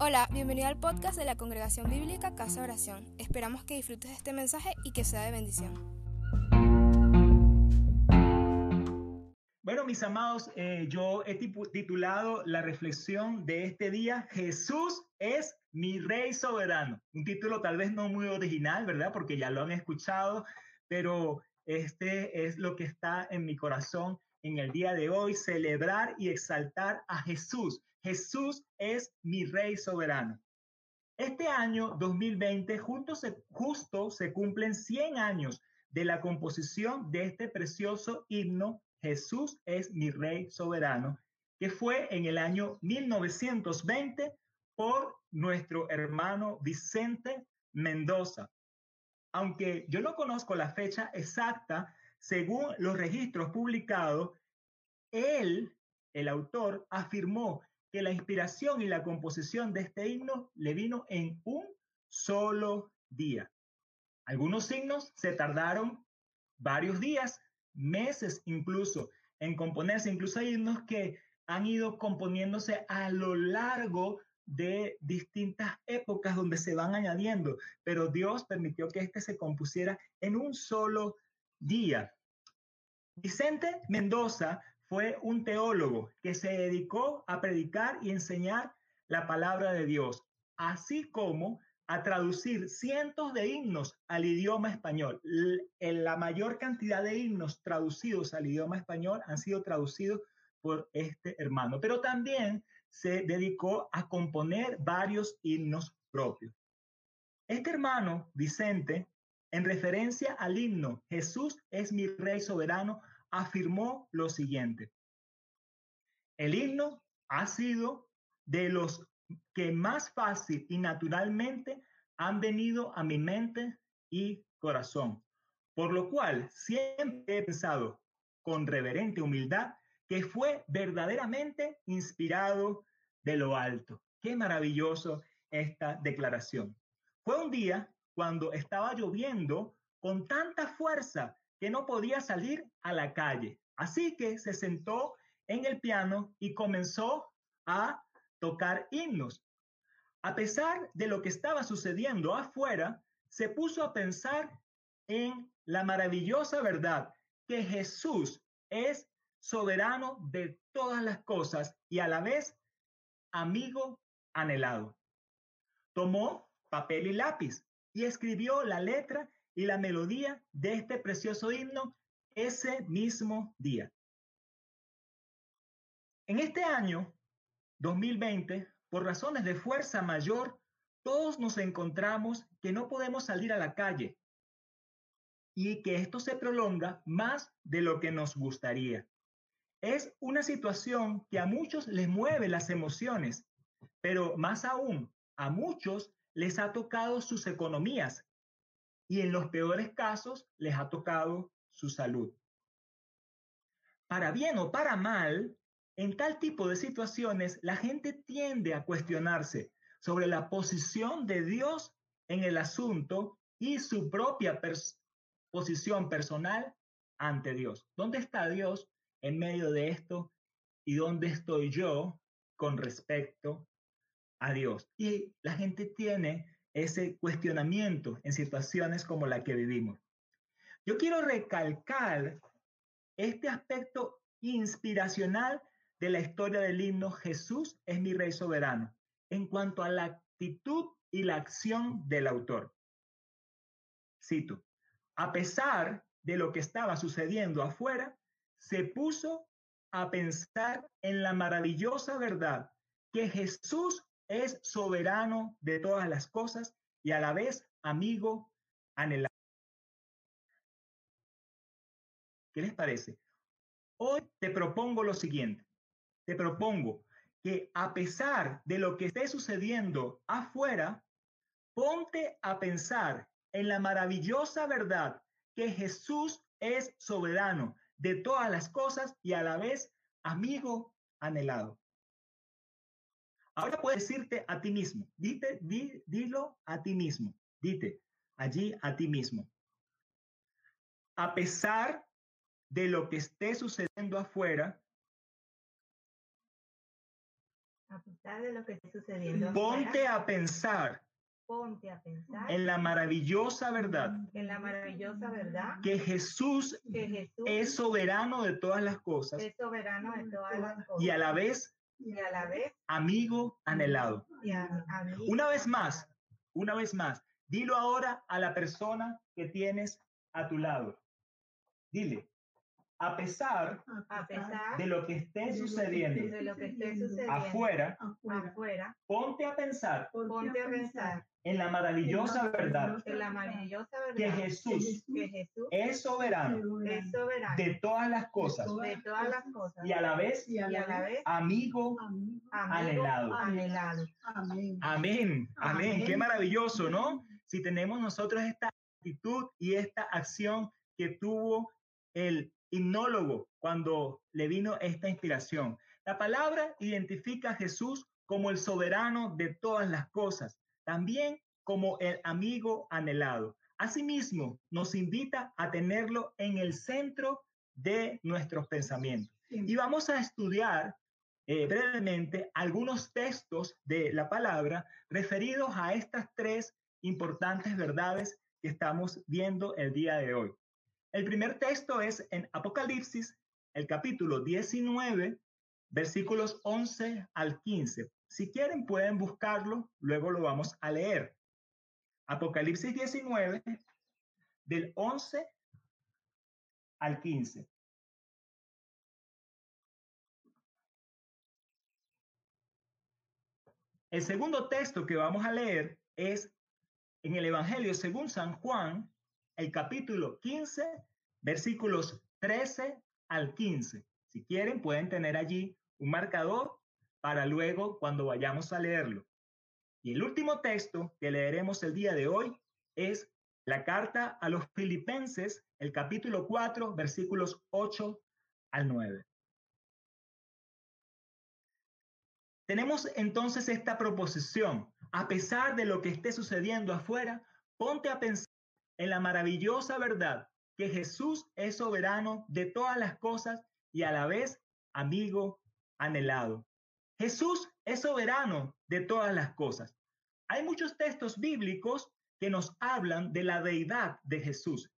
Hola, bienvenido al podcast de la Congregación Bíblica Casa Oración. Esperamos que disfrutes de este mensaje y que sea de bendición. Bueno, mis amados, eh, yo he titulado la reflexión de este día, Jesús es mi Rey soberano. Un título tal vez no muy original, ¿verdad? Porque ya lo han escuchado, pero este es lo que está en mi corazón en el día de hoy, celebrar y exaltar a Jesús Jesús es mi Rey soberano. Este año 2020 justo se, justo se cumplen 100 años de la composición de este precioso himno, Jesús es mi Rey soberano, que fue en el año 1920 por nuestro hermano Vicente Mendoza. Aunque yo no conozco la fecha exacta, según los registros publicados, él, el autor, afirmó que la inspiración y la composición de este himno le vino en un solo día. Algunos himnos se tardaron varios días, meses incluso, en componerse. Incluso hay himnos que han ido componiéndose a lo largo de distintas épocas donde se van añadiendo, pero Dios permitió que este se compusiera en un solo día. Vicente Mendoza fue un teólogo que se dedicó a predicar y enseñar la palabra de Dios, así como a traducir cientos de himnos al idioma español. La mayor cantidad de himnos traducidos al idioma español han sido traducidos por este hermano, pero también se dedicó a componer varios himnos propios. Este hermano, Vicente, en referencia al himno Jesús es mi rey soberano, afirmó lo siguiente. El himno ha sido de los que más fácil y naturalmente han venido a mi mente y corazón, por lo cual siempre he pensado con reverente humildad que fue verdaderamente inspirado de lo alto. Qué maravilloso esta declaración. Fue un día cuando estaba lloviendo con tanta fuerza que no podía salir a la calle. Así que se sentó en el piano y comenzó a tocar himnos. A pesar de lo que estaba sucediendo afuera, se puso a pensar en la maravillosa verdad que Jesús es soberano de todas las cosas y a la vez amigo anhelado. Tomó papel y lápiz y escribió la letra y la melodía de este precioso himno ese mismo día. En este año 2020, por razones de fuerza mayor, todos nos encontramos que no podemos salir a la calle y que esto se prolonga más de lo que nos gustaría. Es una situación que a muchos les mueve las emociones, pero más aún, a muchos les ha tocado sus economías y en los peores casos les ha tocado su salud. Para bien o para mal, en tal tipo de situaciones la gente tiende a cuestionarse sobre la posición de Dios en el asunto y su propia posición personal ante Dios. ¿Dónde está Dios en medio de esto y dónde estoy yo con respecto a Dios? Y la gente tiene ese cuestionamiento en situaciones como la que vivimos. Yo quiero recalcar este aspecto inspiracional de la historia del himno Jesús es mi rey soberano en cuanto a la actitud y la acción del autor. Cito, a pesar de lo que estaba sucediendo afuera, se puso a pensar en la maravillosa verdad que Jesús es soberano de todas las cosas y a la vez amigo anhelado. ¿Qué les parece? Hoy te propongo lo siguiente. Te propongo que a pesar de lo que esté sucediendo afuera, ponte a pensar en la maravillosa verdad que Jesús es soberano de todas las cosas y a la vez amigo anhelado. Ahora puedes decirte a ti mismo, dite, dilo a ti mismo, dite allí a ti mismo. A pesar de lo que esté sucediendo afuera, A pesar de lo que está sucediendo. Ponte a pensar Ponte a pensar en la maravillosa verdad en la maravillosa verdad que Jesús que Jesús es soberano de todas las cosas es soberano de todas las cosas y a la vez y a la vez amigo anhelado. y a. Una vez más, una vez más, dilo ahora a la persona que tienes a tu lado. Dile, a pesar a pesar de lo que esté sucediendo de lo que esté sucediendo afuera, afuera, ponte a pensar ponte a pensar en la maravillosa verdad en la maravillosa que Jesús que Jesús es soberano es soberano de todas las cosas de todas las cosas y a la vez y a la vez amigo amigo anhelado. anhelado. Amén, amén. Amén. Qué maravilloso, ¿no? Si tenemos nosotros esta actitud y esta acción que tuvo el himnólogo cuando le vino esta inspiración. La palabra identifica a Jesús como el soberano de todas las cosas, también como el amigo anhelado. Asimismo, nos invita a tenerlo en el centro de nuestros pensamientos. Y vamos a estudiar eh, brevemente algunos textos de la palabra referidos a estas tres importantes verdades que estamos viendo el día de hoy. El primer texto es en Apocalipsis, el capítulo 19, versículos 11 al 15. Si quieren pueden buscarlo, luego lo vamos a leer. Apocalipsis 19, del 11 al 15. El segundo texto que vamos a leer es en el Evangelio según San Juan, el capítulo 15, versículos 13 al 15. Si quieren, pueden tener allí un marcador para luego cuando vayamos a leerlo. Y el último texto que leeremos el día de hoy es la carta a los filipenses, el capítulo 4, versículos 8 al 9. Tenemos entonces esta proposición. A pesar de lo que esté sucediendo afuera, ponte a pensar en la maravillosa verdad que Jesús es soberano de todas las cosas y a la vez amigo anhelado. Jesús es soberano de todas las cosas. Hay muchos textos bíblicos que nos hablan de la deidad de Jesús,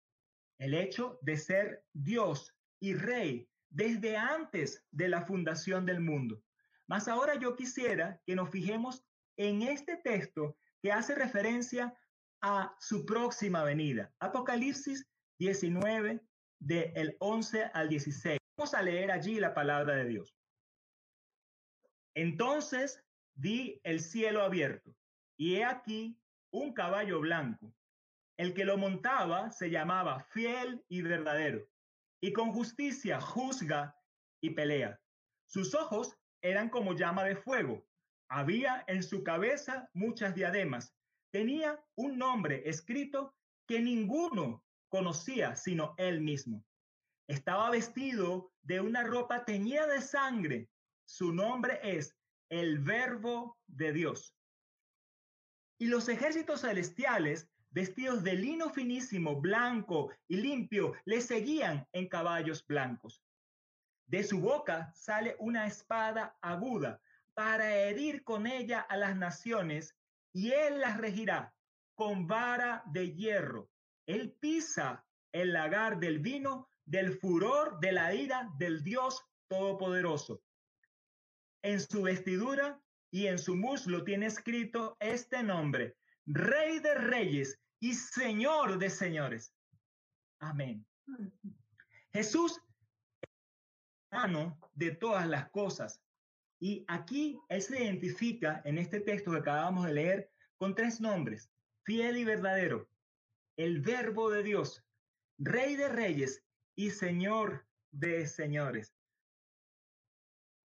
el hecho de ser Dios y Rey desde antes de la fundación del mundo. Mas ahora yo quisiera que nos fijemos en este texto que hace referencia a su próxima venida. Apocalipsis 19, del 11 al 16. Vamos a leer allí la palabra de Dios. Entonces vi el cielo abierto y he aquí un caballo blanco. El que lo montaba se llamaba fiel y verdadero y con justicia juzga y pelea. Sus ojos eran como llama de fuego. Había en su cabeza muchas diademas. Tenía un nombre escrito que ninguno conocía sino él mismo. Estaba vestido de una ropa teñida de sangre. Su nombre es el Verbo de Dios. Y los ejércitos celestiales, vestidos de lino finísimo, blanco y limpio, le seguían en caballos blancos. De su boca sale una espada aguda para herir con ella a las naciones, y él las regirá con vara de hierro. Él pisa el lagar del vino del furor de la ira del Dios Todopoderoso. En su vestidura y en su muslo tiene escrito este nombre, Rey de Reyes y Señor de Señores. Amén. Jesús mano de todas las cosas. Y aquí Él se identifica en este texto que acabamos de leer con tres nombres, fiel y verdadero, el verbo de Dios, rey de reyes y señor de señores.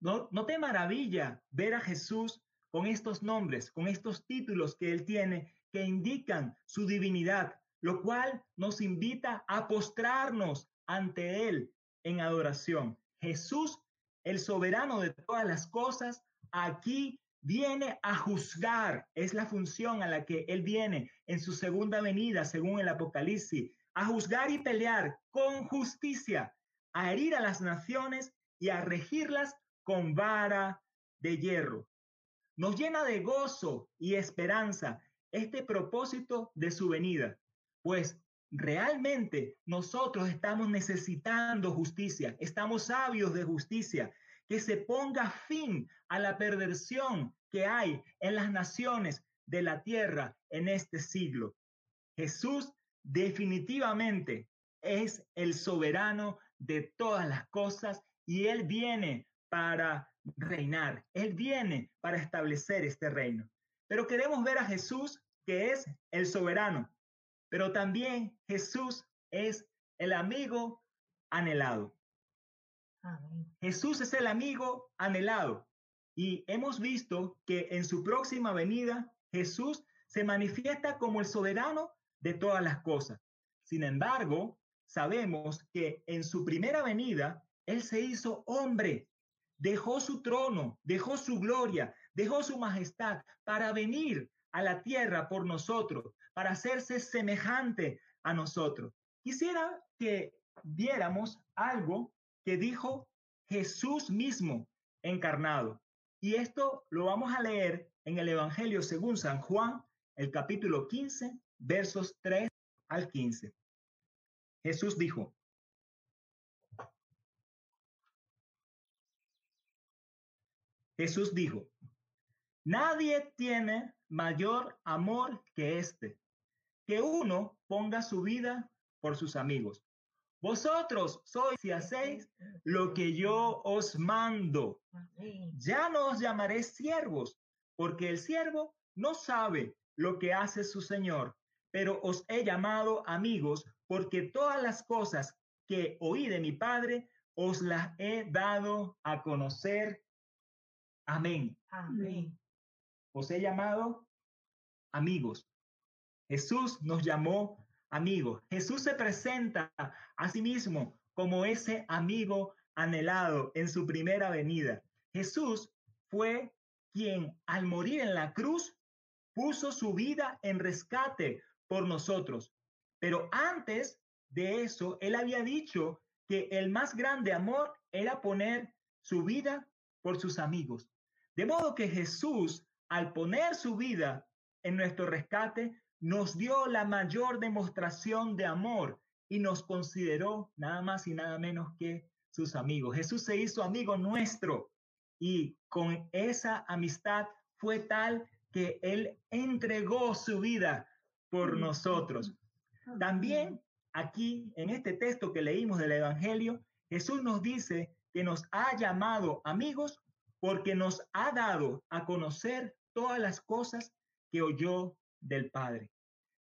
¿No, no te maravilla ver a Jesús con estos nombres, con estos títulos que Él tiene que indican su divinidad, lo cual nos invita a postrarnos ante Él en adoración. Jesús, el soberano de todas las cosas, aquí viene a juzgar. Es la función a la que Él viene en su segunda venida, según el Apocalipsis, a juzgar y pelear con justicia, a herir a las naciones y a regirlas con vara de hierro. Nos llena de gozo y esperanza este propósito de su venida, pues realmente nosotros estamos necesitando justicia, estamos sabios de justicia, que se ponga fin a la perversión que hay en las naciones de la tierra en este siglo. Jesús definitivamente es el soberano de todas las cosas y Él viene para reinar, Él viene para establecer este reino. Pero queremos ver a Jesús que es el soberano, pero también Jesús es el amigo anhelado. Jesús es el amigo anhelado y hemos visto que en su próxima venida Jesús se manifiesta como el soberano de todas las cosas. Sin embargo, sabemos que en su primera venida Él se hizo hombre, dejó su trono, dejó su gloria, dejó su majestad para venir a la tierra por nosotros, para hacerse semejante a nosotros. Quisiera que viéramos algo que dijo Jesús mismo encarnado. Y esto lo vamos a leer en el Evangelio según San Juan, el capítulo 15, versos 3 al 15. Jesús dijo, Jesús dijo, nadie tiene mayor amor que este, que uno ponga su vida por sus amigos. Vosotros sois y hacéis lo que yo os mando. Ya no os llamaré siervos, porque el siervo no sabe lo que hace su Señor, pero os he llamado amigos, porque todas las cosas que oí de mi Padre os las he dado a conocer. Amén. Amén. Os he llamado amigos. Jesús nos llamó amigos. Jesús se presenta a sí mismo como ese amigo anhelado en su primera venida. Jesús fue quien al morir en la cruz puso su vida en rescate por nosotros. Pero antes de eso, él había dicho que el más grande amor era poner su vida por sus amigos. De modo que Jesús, al poner su vida en nuestro rescate, nos dio la mayor demostración de amor y nos consideró nada más y nada menos que sus amigos. Jesús se hizo amigo nuestro y con esa amistad fue tal que Él entregó su vida por nosotros. También aquí en este texto que leímos del Evangelio, Jesús nos dice que nos ha llamado amigos porque nos ha dado a conocer todas las cosas que oyó del Padre.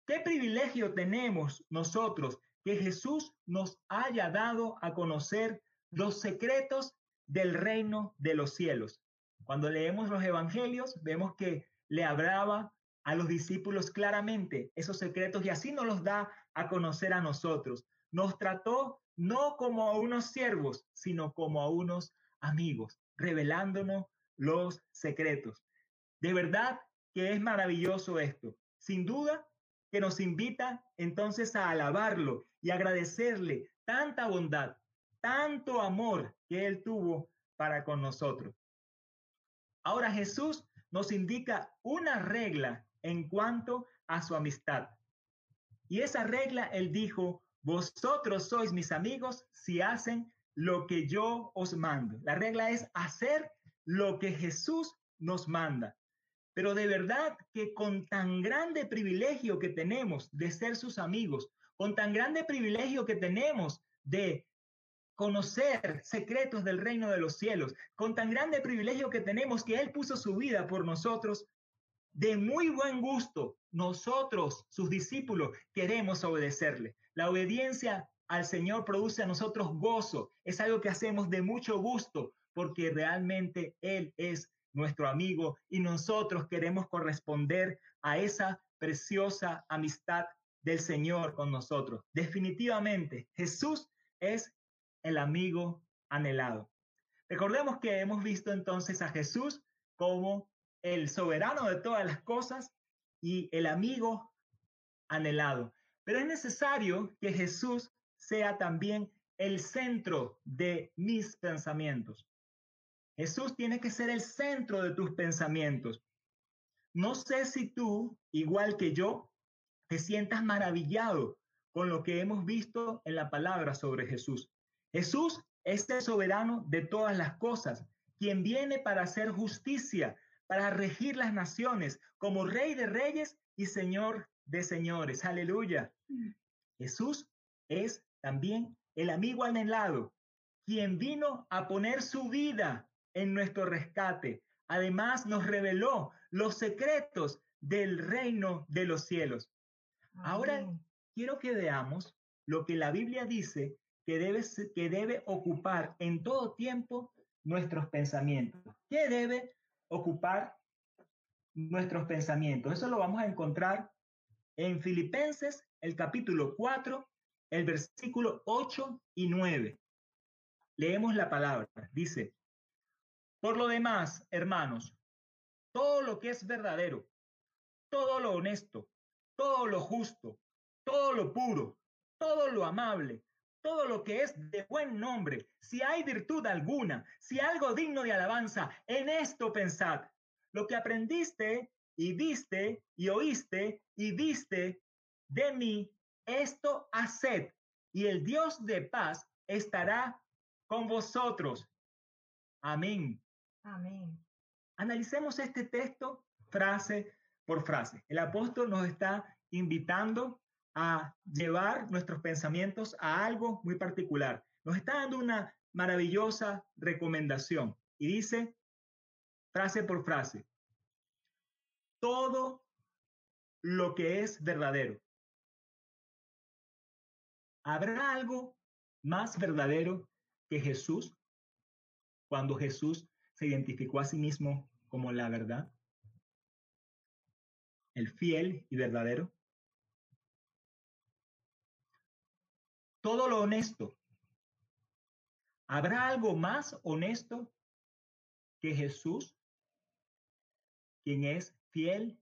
¿Qué privilegio tenemos nosotros que Jesús nos haya dado a conocer los secretos del reino de los cielos? Cuando leemos los evangelios, vemos que le hablaba a los discípulos claramente esos secretos y así nos los da a conocer a nosotros. Nos trató no como a unos siervos, sino como a unos amigos, revelándonos los secretos. De verdad que es maravilloso esto. Sin duda que nos invita entonces a alabarlo y agradecerle tanta bondad, tanto amor que Él tuvo para con nosotros. Ahora Jesús nos indica una regla en cuanto a su amistad. Y esa regla, Él dijo, vosotros sois mis amigos si hacen lo que yo os mando. La regla es hacer lo que Jesús nos manda. Pero de verdad que con tan grande privilegio que tenemos de ser sus amigos, con tan grande privilegio que tenemos de conocer secretos del reino de los cielos, con tan grande privilegio que tenemos que Él puso su vida por nosotros, de muy buen gusto, nosotros, sus discípulos, queremos obedecerle. La obediencia al Señor produce a nosotros gozo, es algo que hacemos de mucho gusto, porque realmente Él es nuestro amigo y nosotros queremos corresponder a esa preciosa amistad del Señor con nosotros. Definitivamente, Jesús es el amigo anhelado. Recordemos que hemos visto entonces a Jesús como el soberano de todas las cosas y el amigo anhelado. Pero es necesario que Jesús sea también el centro de mis pensamientos. Jesús tiene que ser el centro de tus pensamientos. No sé si tú, igual que yo, te sientas maravillado con lo que hemos visto en la palabra sobre Jesús. Jesús es el soberano de todas las cosas, quien viene para hacer justicia, para regir las naciones como rey de reyes y señor de señores. Aleluya. Jesús es también el amigo anhelado, quien vino a poner su vida en nuestro rescate. Además nos reveló los secretos del reino de los cielos. Ahora quiero que veamos lo que la Biblia dice que debe, que debe ocupar en todo tiempo nuestros pensamientos. ¿Qué debe ocupar nuestros pensamientos? Eso lo vamos a encontrar en Filipenses, el capítulo 4, el versículo 8 y 9. Leemos la palabra. Dice, por lo demás, hermanos, todo lo que es verdadero, todo lo honesto, todo lo justo, todo lo puro, todo lo amable, todo lo que es de buen nombre, si hay virtud alguna, si algo digno de alabanza, en esto pensad. Lo que aprendiste y viste y oíste y viste de mí, esto haced, y el Dios de paz estará con vosotros. Amén. Amén. Analicemos este texto frase por frase. El apóstol nos está invitando a llevar nuestros pensamientos a algo muy particular. Nos está dando una maravillosa recomendación y dice, frase por frase, todo lo que es verdadero. ¿Habrá algo más verdadero que Jesús cuando Jesús se identificó a sí mismo como la verdad? El fiel y verdadero. todo lo honesto. ¿Habrá algo más honesto que Jesús, quien es fiel?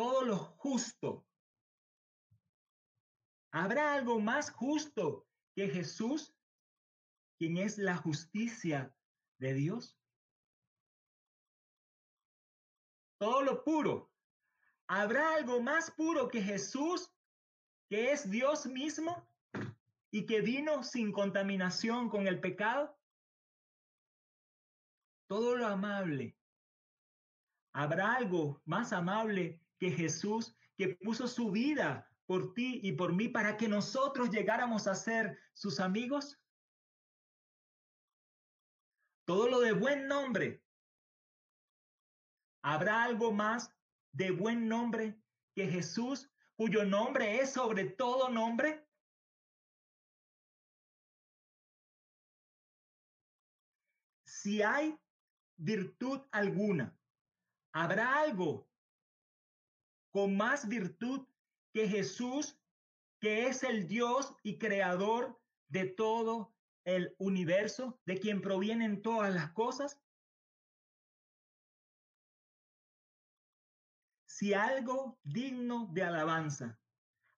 Todo lo justo. ¿Habrá algo más justo que Jesús, quien es la justicia de Dios? Todo lo puro. ¿Habrá algo más puro que Jesús, que es Dios mismo y que vino sin contaminación con el pecado? Todo lo amable. ¿Habrá algo más amable que Jesús que puso su vida por ti y por mí para que nosotros llegáramos a ser sus amigos? Todo lo de buen nombre. ¿Habrá algo más de buen nombre que Jesús, cuyo nombre es sobre todo nombre? Si hay virtud alguna, ¿habrá algo con más virtud que Jesús, que es el Dios y creador de todo el universo, de quien provienen todas las cosas? si algo digno de alabanza.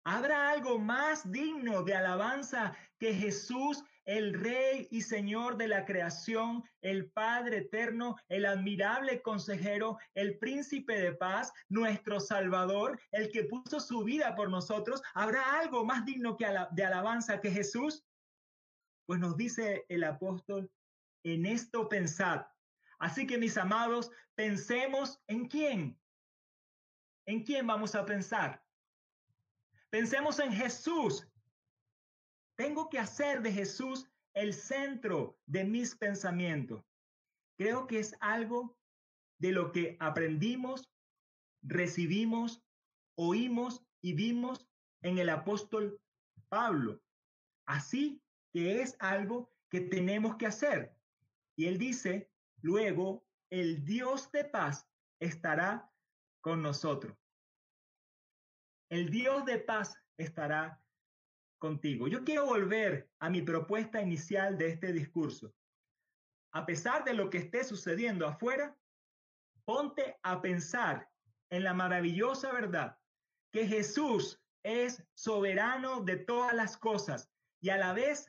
¿Habrá algo más digno de alabanza que Jesús, el Rey y Señor de la creación, el Padre eterno, el admirable consejero, el príncipe de paz, nuestro Salvador, el que puso su vida por nosotros? ¿Habrá algo más digno que de alabanza que Jesús? Pues nos dice el apóstol, en esto pensad. Así que mis amados, pensemos en quién? ¿En quién vamos a pensar? Pensemos en Jesús. Tengo que hacer de Jesús el centro de mis pensamientos. Creo que es algo de lo que aprendimos, recibimos, oímos y vimos en el apóstol Pablo. Así que es algo que tenemos que hacer. Y él dice, luego, el Dios de paz estará con nosotros. El Dios de paz estará contigo. Yo quiero volver a mi propuesta inicial de este discurso. A pesar de lo que esté sucediendo afuera, ponte a pensar en la maravillosa verdad que Jesús es soberano de todas las cosas y a la vez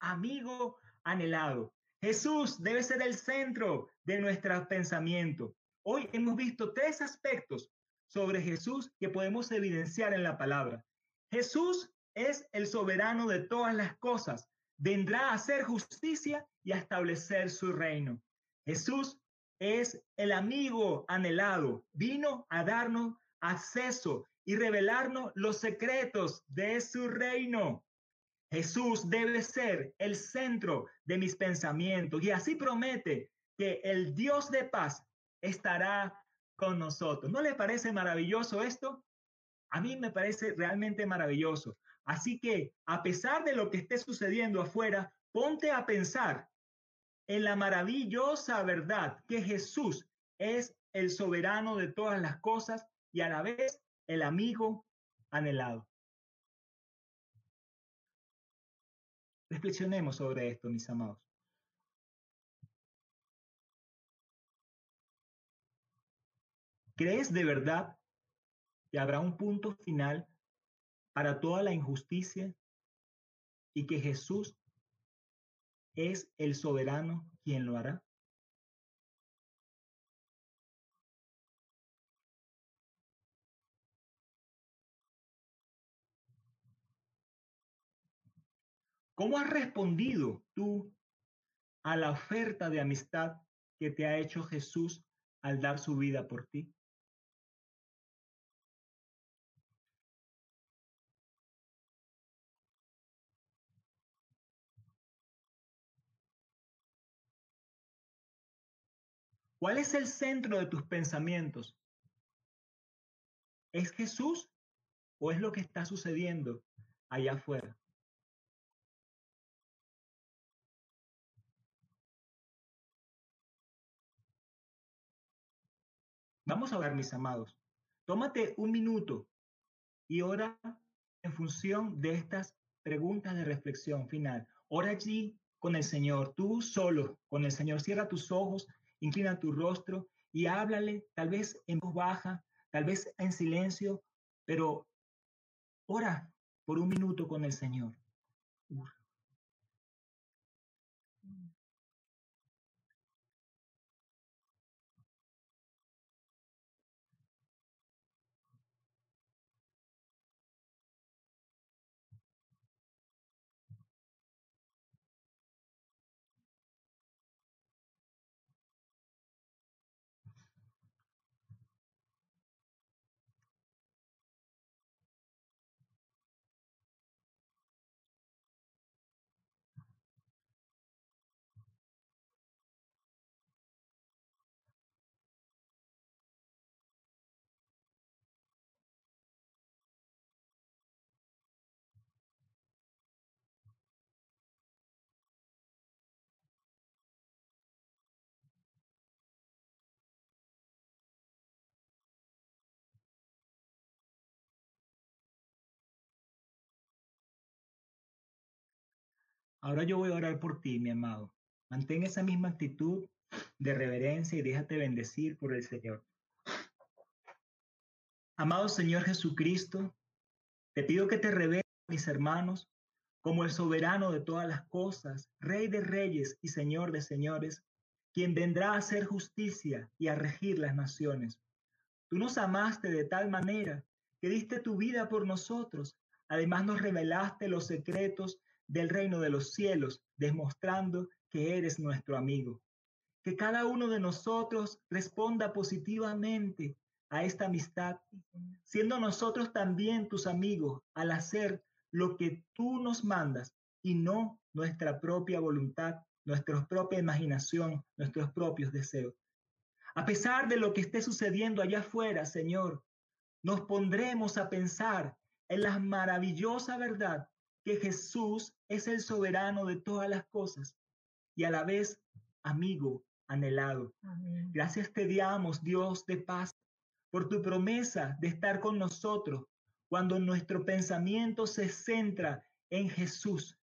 amigo anhelado. Jesús debe ser el centro de nuestro pensamiento. Hoy hemos visto tres aspectos sobre Jesús que podemos evidenciar en la palabra. Jesús es el soberano de todas las cosas. Vendrá a hacer justicia y a establecer su reino. Jesús es el amigo anhelado. Vino a darnos acceso y revelarnos los secretos de su reino. Jesús debe ser el centro de mis pensamientos y así promete que el Dios de paz estará con nosotros. ¿No le parece maravilloso esto? A mí me parece realmente maravilloso. Así que, a pesar de lo que esté sucediendo afuera, ponte a pensar en la maravillosa verdad que Jesús es el soberano de todas las cosas y a la vez el amigo anhelado. Reflexionemos sobre esto, mis amados. ¿Crees de verdad que habrá un punto final para toda la injusticia y que Jesús es el soberano quien lo hará? ¿Cómo has respondido tú a la oferta de amistad que te ha hecho Jesús al dar su vida por ti? ¿Cuál es el centro de tus pensamientos? ¿Es Jesús o es lo que está sucediendo allá afuera? Vamos a ver, mis amados. Tómate un minuto y ora en función de estas preguntas de reflexión final. Ora allí con el Señor, tú solo, con el Señor. Cierra tus ojos inclina tu rostro y háblale, tal vez en voz baja, tal vez en silencio, pero ora por un minuto con el Señor. Ahora yo voy a orar por ti, mi amado. Mantén esa misma actitud de reverencia y déjate bendecir por el Señor. Amado Señor Jesucristo, te pido que te reveles mis hermanos como el soberano de todas las cosas, Rey de reyes y Señor de señores, quien vendrá a hacer justicia y a regir las naciones. Tú nos amaste de tal manera que diste tu vida por nosotros. Además nos revelaste los secretos del reino de los cielos, demostrando que eres nuestro amigo. Que cada uno de nosotros responda positivamente a esta amistad, siendo nosotros también tus amigos al hacer lo que tú nos mandas y no nuestra propia voluntad, nuestra propia imaginación, nuestros propios deseos. A pesar de lo que esté sucediendo allá afuera, Señor, nos pondremos a pensar en la maravillosa verdad que Jesús es el soberano de todas las cosas y a la vez amigo anhelado. Gracias te damos, Dios de paz, por tu promesa de estar con nosotros cuando nuestro pensamiento se centra en Jesús.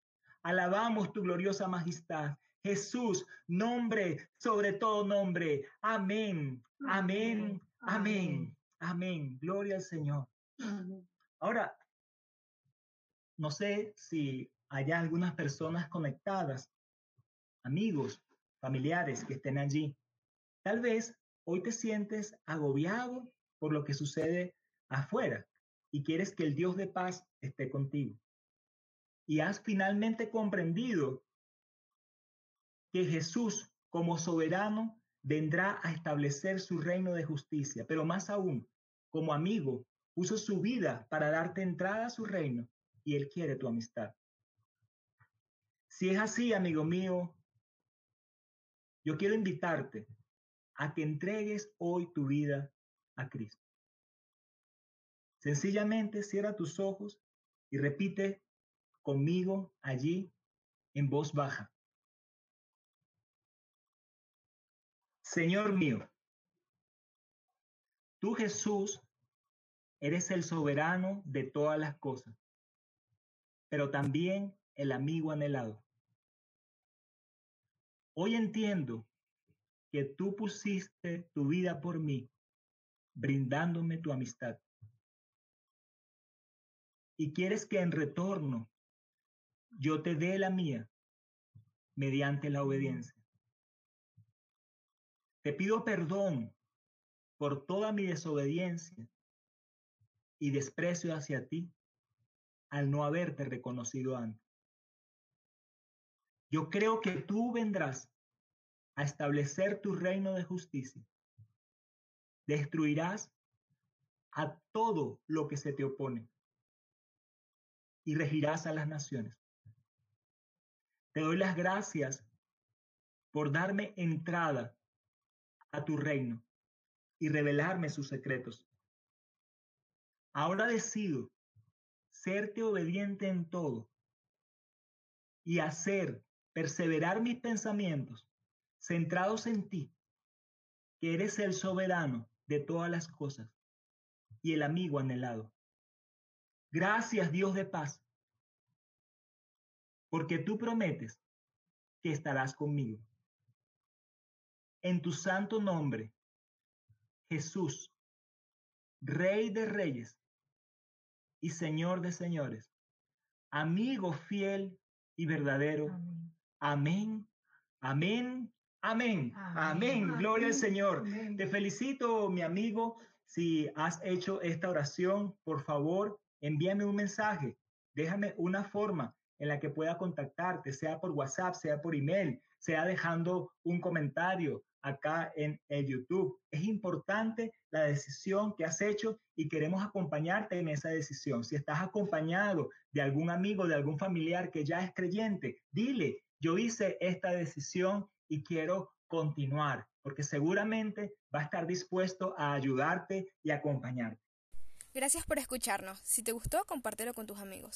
Alabamos tu gloriosa majestad. Jesús, nombre sobre todo nombre. Amén, amén, amén, amén. Gloria al Señor. Ahora, no sé si haya algunas personas conectadas, amigos, familiares que estén allí. Tal vez hoy te sientes agobiado por lo que sucede afuera y quieres que el Dios de paz esté contigo. Y has finalmente comprendido que Jesús como soberano vendrá a establecer su reino de justicia, pero más aún, como amigo, puso su vida para darte entrada a su reino y Él quiere tu amistad. Si es así, amigo mío, yo quiero invitarte a que entregues hoy tu vida a Cristo. Sencillamente cierra tus ojos y repite conmigo allí en voz baja. Señor mío, tú Jesús eres el soberano de todas las cosas, pero también el amigo anhelado. Hoy entiendo que tú pusiste tu vida por mí, brindándome tu amistad. Y quieres que en retorno yo te dé la mía mediante la obediencia. Te pido perdón por toda mi desobediencia y desprecio hacia ti al no haberte reconocido antes. Yo creo que tú vendrás a establecer tu reino de justicia. Destruirás a todo lo que se te opone y regirás a las naciones. Te doy las gracias por darme entrada a tu reino y revelarme sus secretos. Ahora decido serte obediente en todo y hacer perseverar mis pensamientos centrados en ti, que eres el soberano de todas las cosas y el amigo anhelado. Gracias Dios de paz, porque tú prometes que estarás conmigo. En tu santo nombre, Jesús, Rey de Reyes y Señor de Señores, amigo fiel y verdadero. Amén, amén, amén, amén. Gloria al Señor. Te felicito, mi amigo. Si has hecho esta oración, por favor, envíame un mensaje. Déjame una forma en la que pueda contactarte, sea por WhatsApp, sea por email, sea dejando un comentario, acá en el YouTube. Es importante la decisión que has hecho y queremos acompañarte en esa decisión. Si estás acompañado de algún amigo, de algún familiar que ya es creyente, dile, yo hice esta decisión y quiero continuar, porque seguramente va a estar dispuesto a ayudarte y acompañarte. Gracias por escucharnos. Si te gustó, compártelo con tus amigos.